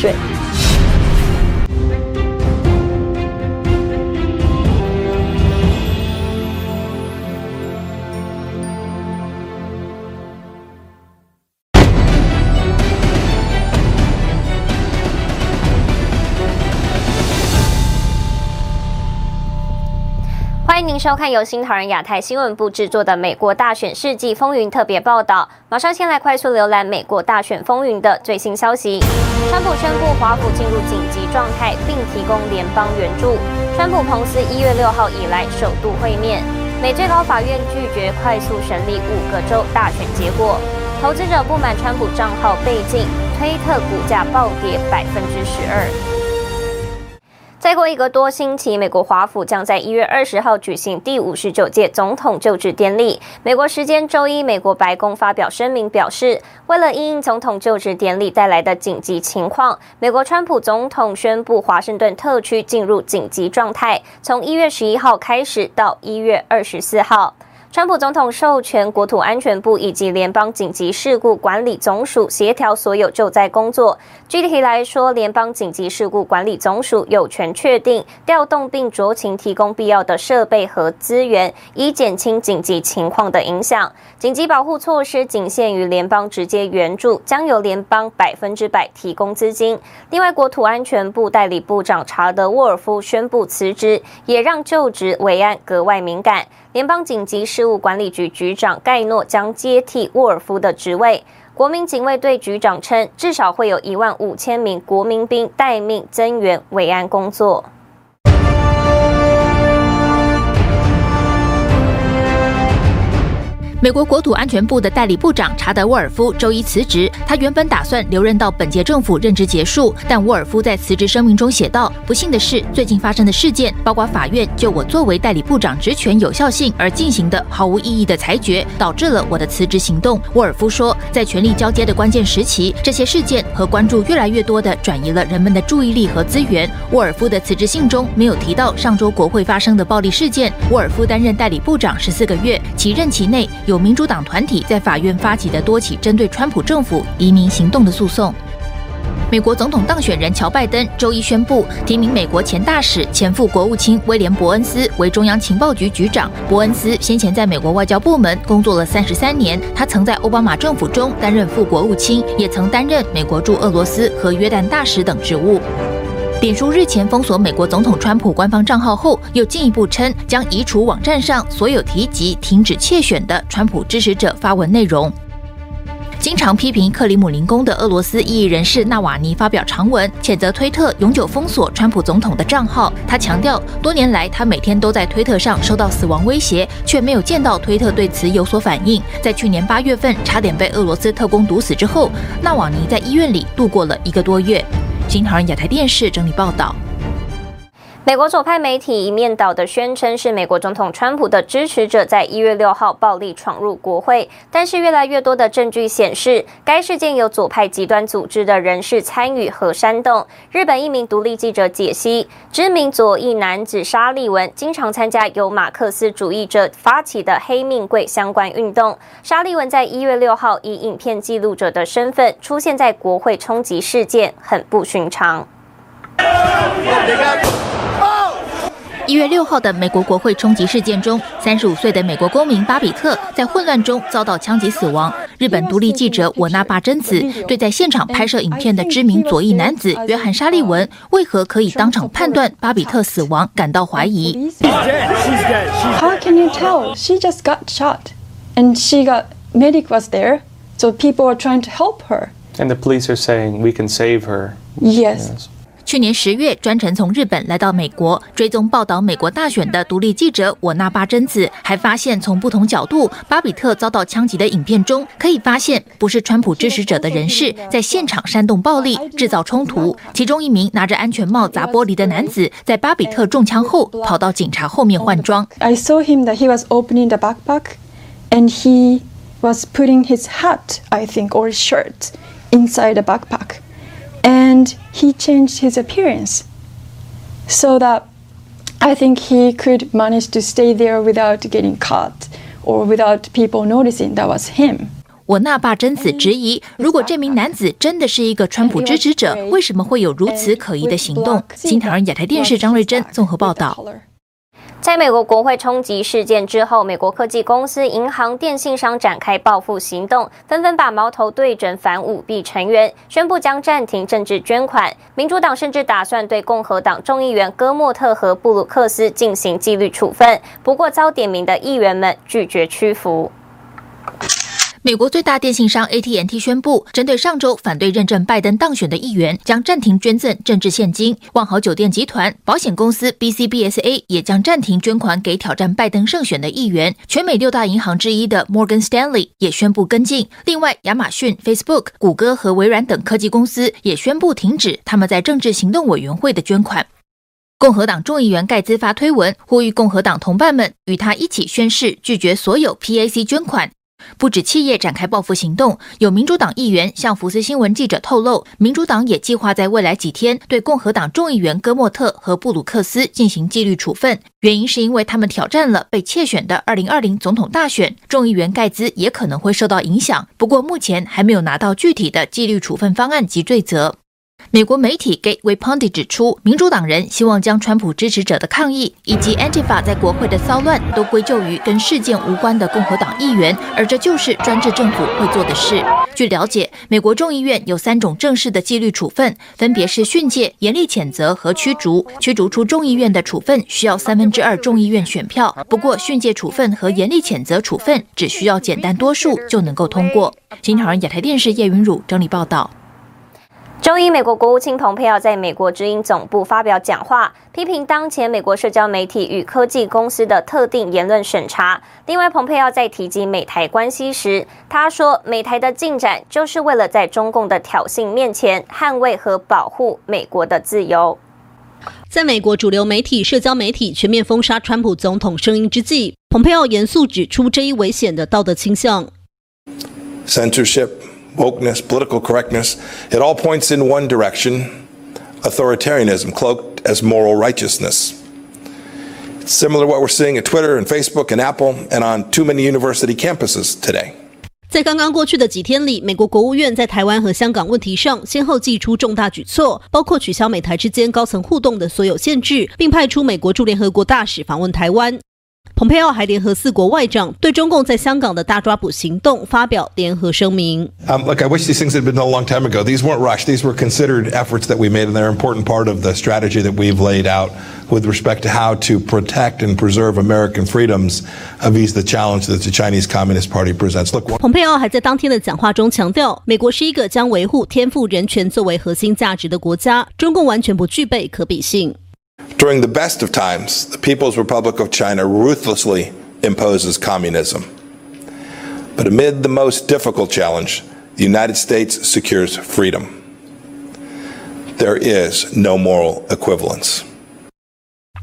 水。欢迎您收看由新唐人亚太新闻部制作的《美国大选世纪风云》特别报道。马上先来快速浏览美国大选风云的最新消息。川普宣布华府进入紧急状态，并提供联邦援助。川普彭斯一月六号以来首度会面。美最高法院拒绝快速审理五个州大选结果。投资者不满川普账号被禁，推特股价暴跌百分之十二。再过一个多星期，美国华府将在一月二十号举行第五十九届总统就职典礼。美国时间周一，美国白宫发表声明表示，为了因应总统就职典礼带来的紧急情况，美国川普总统宣布华盛顿特区进入紧急状态，从一月十一号开始到一月二十四号。川普总统授权国土安全部以及联邦紧急事故管理总署协调所有救灾工作。具体来说，联邦紧急事故管理总署有权确定调动并酌情提供必要的设备和资源，以减轻紧急情况的影响。紧急保护措施仅限于联邦直接援助，将由联邦百分之百提供资金。另外，国土安全部代理部长查德·沃尔夫宣布辞职，也让就职维安格外敏感。联邦紧急事务管理局局长盖诺将接替沃尔夫的职位。国民警卫队局长称，至少会有一万五千名国民兵待命增援维安工作。美国国土安全部的代理部长查德·沃尔夫周一辞职。他原本打算留任到本届政府任职结束，但沃尔夫在辞职声明中写道：“不幸的是，最近发生的事件，包括法院就我作为代理部长职权有效性而进行的毫无意义的裁决，导致了我的辞职行动。”沃尔夫说：“在权力交接的关键时期，这些事件和关注越来越多地转移了人们的注意力和资源。”沃尔夫的辞职信中没有提到上周国会发生的暴力事件。沃尔夫担任代理部长十四个月，其任期内，有民主党团体在法院发起的多起针对川普政府移民行动的诉讼。美国总统当选人乔拜登周一宣布提名美国前大使、前副国务卿威廉伯恩斯为中央情报局局长。伯恩斯先前在美国外交部门工作了三十三年，他曾在奥巴马政府中担任副国务卿，也曾担任美国驻俄罗斯和约旦大使等职务。脸书日前封锁美国总统川普官方账号后，又进一步称将移除网站上所有提及停止窃选的川普支持者发文内容。经常批评克里姆林宫的俄罗斯异议人士纳瓦尼发表长文，谴责推特永久封锁川普总统的账号。他强调，多年来他每天都在推特上收到死亡威胁，却没有见到推特对此有所反应。在去年八月份差点被俄罗斯特工毒死之后，纳瓦尼在医院里度过了一个多月。经常亚太电视整理报道。美国左派媒体一面倒的宣称是美国总统川普的支持者在一月六号暴力闯入国会，但是越来越多的证据显示，该事件有左派极端组织的人士参与和煽动。日本一名独立记者解析，知名左翼男子沙利文经常参加由马克思主义者发起的黑命贵相关运动。沙利文在一月六号以影片记录者的身份出现在国会冲击事件，很不寻常。一月六号的美国国会冲击事件中，三十五岁的美国公民巴比特在混乱中遭到枪击死亡。日本独立记者我那霸真子对在现场拍摄影片的知名左翼男子约翰沙利文为何可以当场判断巴比特死亡感到怀疑。How can you tell? She just got shot, and she got medic was there, so people are trying to help her. And the police are saying we can save her. Yes. 去年十月，专程从日本来到美国追踪报道美国大选的独立记者我那霸真子，还发现从不同角度巴比特遭到枪击的影片中，可以发现不是川普支持者的人士在现场煽动暴力、制造冲突。其中一名拿着安全帽砸玻璃的男子，在巴比特中枪后跑到警察后面换装。I saw him that he was opening the backpack, and he was putting his hat, I think, or shirt inside the backpack. And he changed his appearance so that I think he could manage to stay there without getting caught or without people noticing that was him. 我那爸真子质疑，如果这名男子真的是一个川普支持者，为什么会有如此可疑的行动？新唐人亚太电视张瑞珍综合报道。在美国国会冲击事件之后，美国科技公司、银行、电信商展开报复行动，纷纷把矛头对准反舞弊成员，宣布将暂停政治捐款。民主党甚至打算对共和党众议员戈莫特和布鲁克斯进行纪律处分，不过遭点名的议员们拒绝屈服。美国最大电信商 AT&T 宣布，针对上周反对认证拜登当选的议员，将暂停捐赠政治献金。万豪酒店集团、保险公司 BCBSA 也将暂停捐款给挑战拜登胜选的议员。全美六大银行之一的 Morgan Stanley 也宣布跟进。另外，亚马逊、Facebook、谷歌和微软等科技公司也宣布停止他们在政治行动委员会的捐款。共和党众议员盖兹发推文，呼吁共和党同伴们与他一起宣誓拒绝所有 PAC 捐款。不止企业展开报复行动，有民主党议员向福斯新闻记者透露，民主党也计划在未来几天对共和党众议员戈莫特和布鲁克斯进行纪律处分，原因是因为他们挑战了被窃选的二零二零总统大选。众议员盖兹也可能会受到影响，不过目前还没有拿到具体的纪律处分方案及罪责。美国媒体 Gateway Pundit 指出，民主党人希望将川普支持者的抗议以及 Antifa 在国会的骚乱都归咎于跟事件无关的共和党议员，而这就是专制政府会做的事。据了解，美国众议院有三种正式的纪律处分，分别是训诫、严厉谴责和驱逐。驱逐出众议院的处分需要三分之二众议院选票，不过训诫处分和严厉谴责处分只需要简单多数就能够通过。新唐人亚太电视叶云汝整理报道。周一，美国国务卿蓬佩奥在美国之音总部发表讲话，批评当前美国社交媒体与科技公司的特定言论审查。另外，蓬佩奥在提及美台关系时，他说：“美台的进展就是为了在中共的挑衅面前捍卫和保护美国的自由。”在美国主流媒体、社交媒体全面封杀川普总统声音之际，蓬佩奥严肃指出这一危险的道德倾向。Censorship. wokeness, political correctness, it all points in one direction authoritarianism, cloaked as moral righteousness. It's similar to what we're seeing at Twitter and Facebook and Apple and on too many university campuses today. 在刚刚过去的几天里，美国国务院在台湾和香港问题上先后祭出重大举措，包括取消美台之间高层互动的所有限制，并派出美国驻联合国大使访问台湾。 蓬佩奥还联合四国外长对中共在香港的大抓捕行动发表联合声明。Um, look, I wish these things had been done a long time ago. These weren't rushed. These were considered efforts that we made, and they're an important part of the strategy that we've laid out with respect to how to protect and preserve American freedoms vis the challenge that the Chinese Communist Party presents. Look, 蓬佩奥还在当天的讲话中强调，美国是一个将维护天赋人权作为核心价值的国家，中共完全不具备可比性。 During the best of times, the People's Republic of China ruthlessly imposes communism. But amid the most difficult challenge, the United States secures freedom. There is no moral equivalence.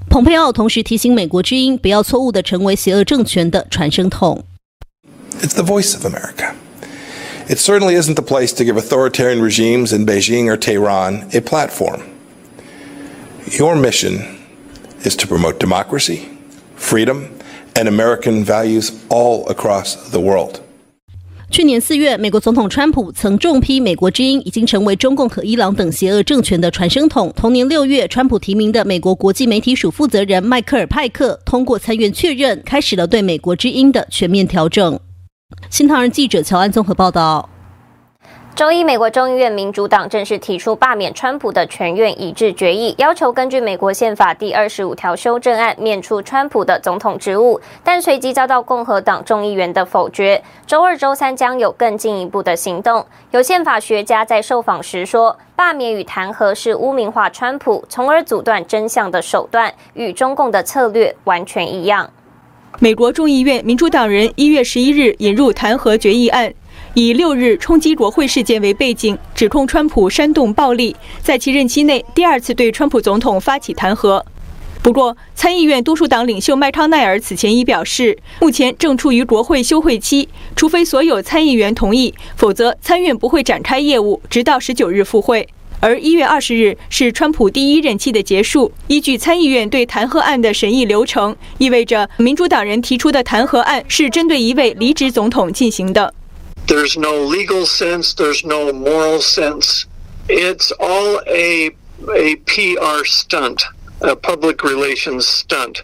蓬佩奥同时提醒美国之音不要错误地成为邪恶政权的传声筒。It's the voice of America. It certainly isn't the place to give authoritarian regimes in Beijing or Tehran a platform. Your mission is to promote democracy, freedom, and American values all across the world. 去年四月，美国总统川普曾重批美国之音已经成为中共和伊朗等邪恶政权的传声筒。同年六月，川普提名的美国国际媒体署负责人迈克尔派克通过参院确认，开始了对美国之音的全面调整。新唐人记者乔安综合报道。周一，美国众议院民主党正式提出罢免川普的全院一致决议，要求根据美国宪法第二十五条修正案免除川普的总统职务，但随即遭到共和党众议员的否决。周二、周三将有更进一步的行动。有宪法学家在受访时说，罢免与弹劾是污名化川普，从而阻断真相的手段，与中共的策略完全一样。美国众议院民主党人一月十一日引入弹劾决议案。以六日冲击国会事件为背景，指控川普煽动暴力，在其任期内第二次对川普总统发起弹劾。不过，参议院多数党领袖麦康奈尔此前已表示，目前正处于国会休会期，除非所有参议员同意，否则参院不会展开业务，直到十九日复会。而一月二十日是川普第一任期的结束。依据参议院对弹劾案的审议流程，意味着民主党人提出的弹劾案是针对一位离职总统进行的。There's no legal sense. There's no moral sense. It's all a a PR stunt, a public relations stunt.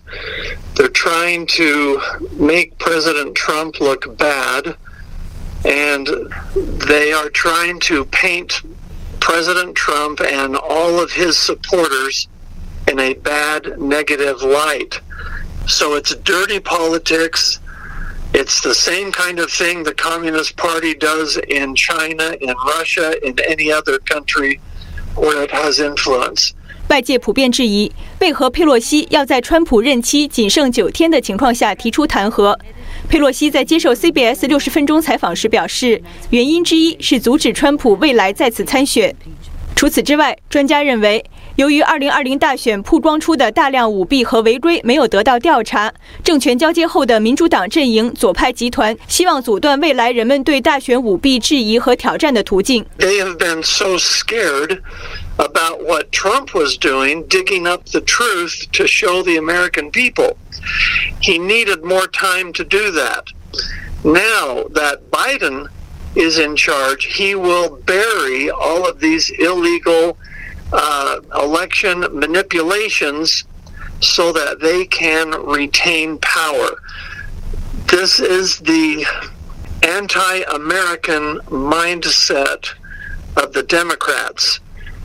They're trying to make President Trump look bad, and they are trying to paint President Trump and all of his supporters in a bad, negative light. So it's dirty politics. It's the same kind of thing the Communist Party does in China, in Russia, in any other country where it has influence. 外界普遍质疑，为何佩洛西要在川普任期仅剩九天的情况下提出弹劾？佩洛西在接受 CBS 六十分钟采访时表示，原因之一是阻止川普未来再次参选。除此之外，专家认为，由于2020大选曝光出的大量舞弊和违规没有得到调查，政权交接后的民主党阵营左派集团希望阻断未来人们对大选舞弊质疑和挑战的途径。They have been so scared about what Trump was doing, digging up the truth to show the American people. He needed more time to do that. Now that Biden is in charge, he will bury all of these illegal uh, election manipulations so that they can retain power. This is the anti American mindset of the Democrats.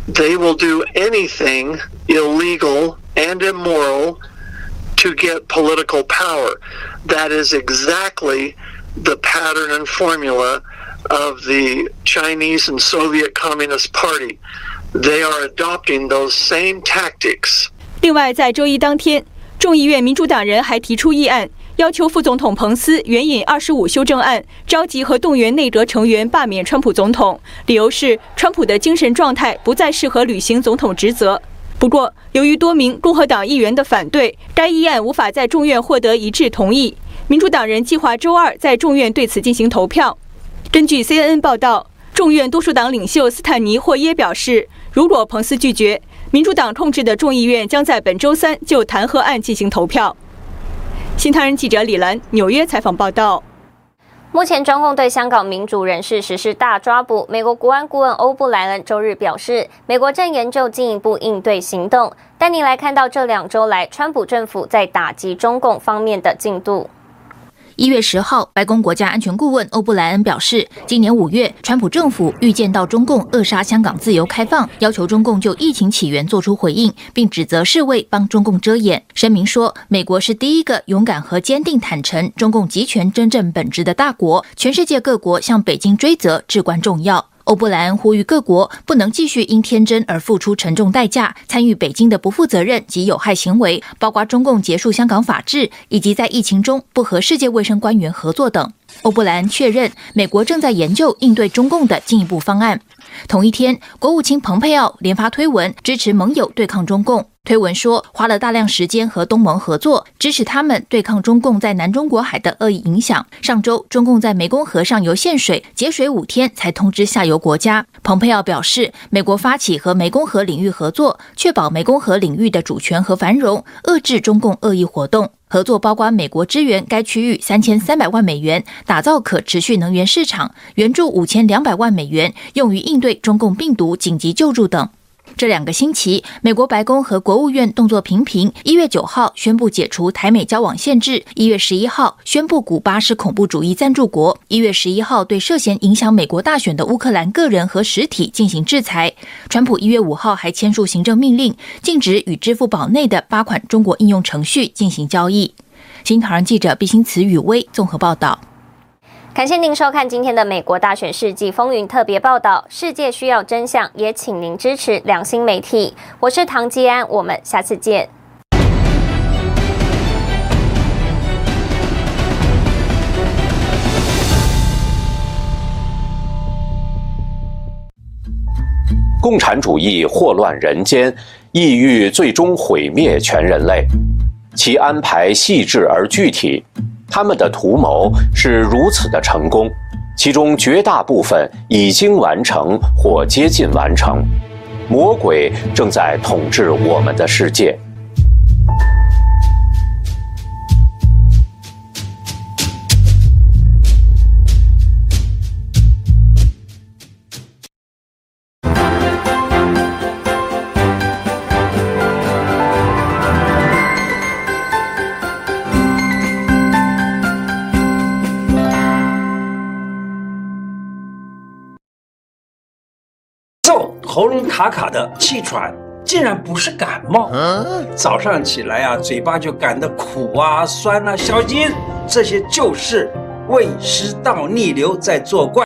They will do anything illegal and immoral to get political power. That is exactly the pattern and formula of the Chinese and Soviet Communist Party. They are adopting those same tactics. 另外，在周一当天，众议院民主党人还提出议案，要求副总统彭斯援引二十五修正案，召集和动员内阁成员罢免川普总统。理由是，川普的精神状态不再适合履行总统职责。不过，由于多名共和党议员的反对，该议案无法在众院获得一致同意。民主党人计划周二在众院对此进行投票。根据 CNN 报道，众院多数党领袖斯坦尼霍耶表示，如果彭斯拒绝，民主党控制的众议院将在本周三就弹劾案进行投票。新唐人记者李兰纽约采访报道。目前中共对香港民主人士实施大抓捕，美国国安顾问欧布莱恩周日表示，美国正研究进一步应对行动。带您来看到这两周来川普政府在打击中共方面的进度。一月十号，白宫国家安全顾问欧布莱恩表示，今年五月，川普政府预见到中共扼杀香港自由开放，要求中共就疫情起源作出回应，并指责世卫帮中共遮掩。声明说，美国是第一个勇敢和坚定坦诚中共集权真正本质的大国，全世界各国向北京追责至关重要。欧布莱恩呼吁各国不能继续因天真而付出沉重代价，参与北京的不负责任及有害行为，包括中共结束香港法治，以及在疫情中不和世界卫生官员合作等。欧布莱恩确认，美国正在研究应对中共的进一步方案。同一天，国务卿蓬佩奥连发推文支持盟友对抗中共。推文说，花了大量时间和东盟合作，支持他们对抗中共在南中国海的恶意影响。上周，中共在湄公河上游限水，节水五天才通知下游国家。蓬佩奥表示，美国发起和湄公河领域合作，确保湄公河领域的主权和繁荣，遏制中共恶意活动。合作包括美国支援该区域三千三百万美元，打造可持续能源市场，援助五千两百万美元，用于应对中共病毒紧急救助等。这两个星期，美国白宫和国务院动作频频。一月九号宣布解除台美交往限制，一月十一号宣布古巴是恐怖主义赞助国，一月十一号对涉嫌影响美国大选的乌克兰个人和实体进行制裁。川普一月五号还签署行政命令，禁止与支付宝内的八款中国应用程序进行交易。新唐人记者毕兴慈、雨薇综合报道。感谢您收看今天的美国大选世纪风云特别报道。世界需要真相，也请您支持良心媒体。我是唐吉安，我们下次见。共产主义祸乱人间，意欲最终毁灭全人类，其安排细致而具体。他们的图谋是如此的成功，其中绝大部分已经完成或接近完成。魔鬼正在统治我们的世界。喉咙卡卡的气喘，竟然不是感冒。早上起来啊，嘴巴就感到苦啊、酸啊，小心，这些就是胃食道逆流在作怪。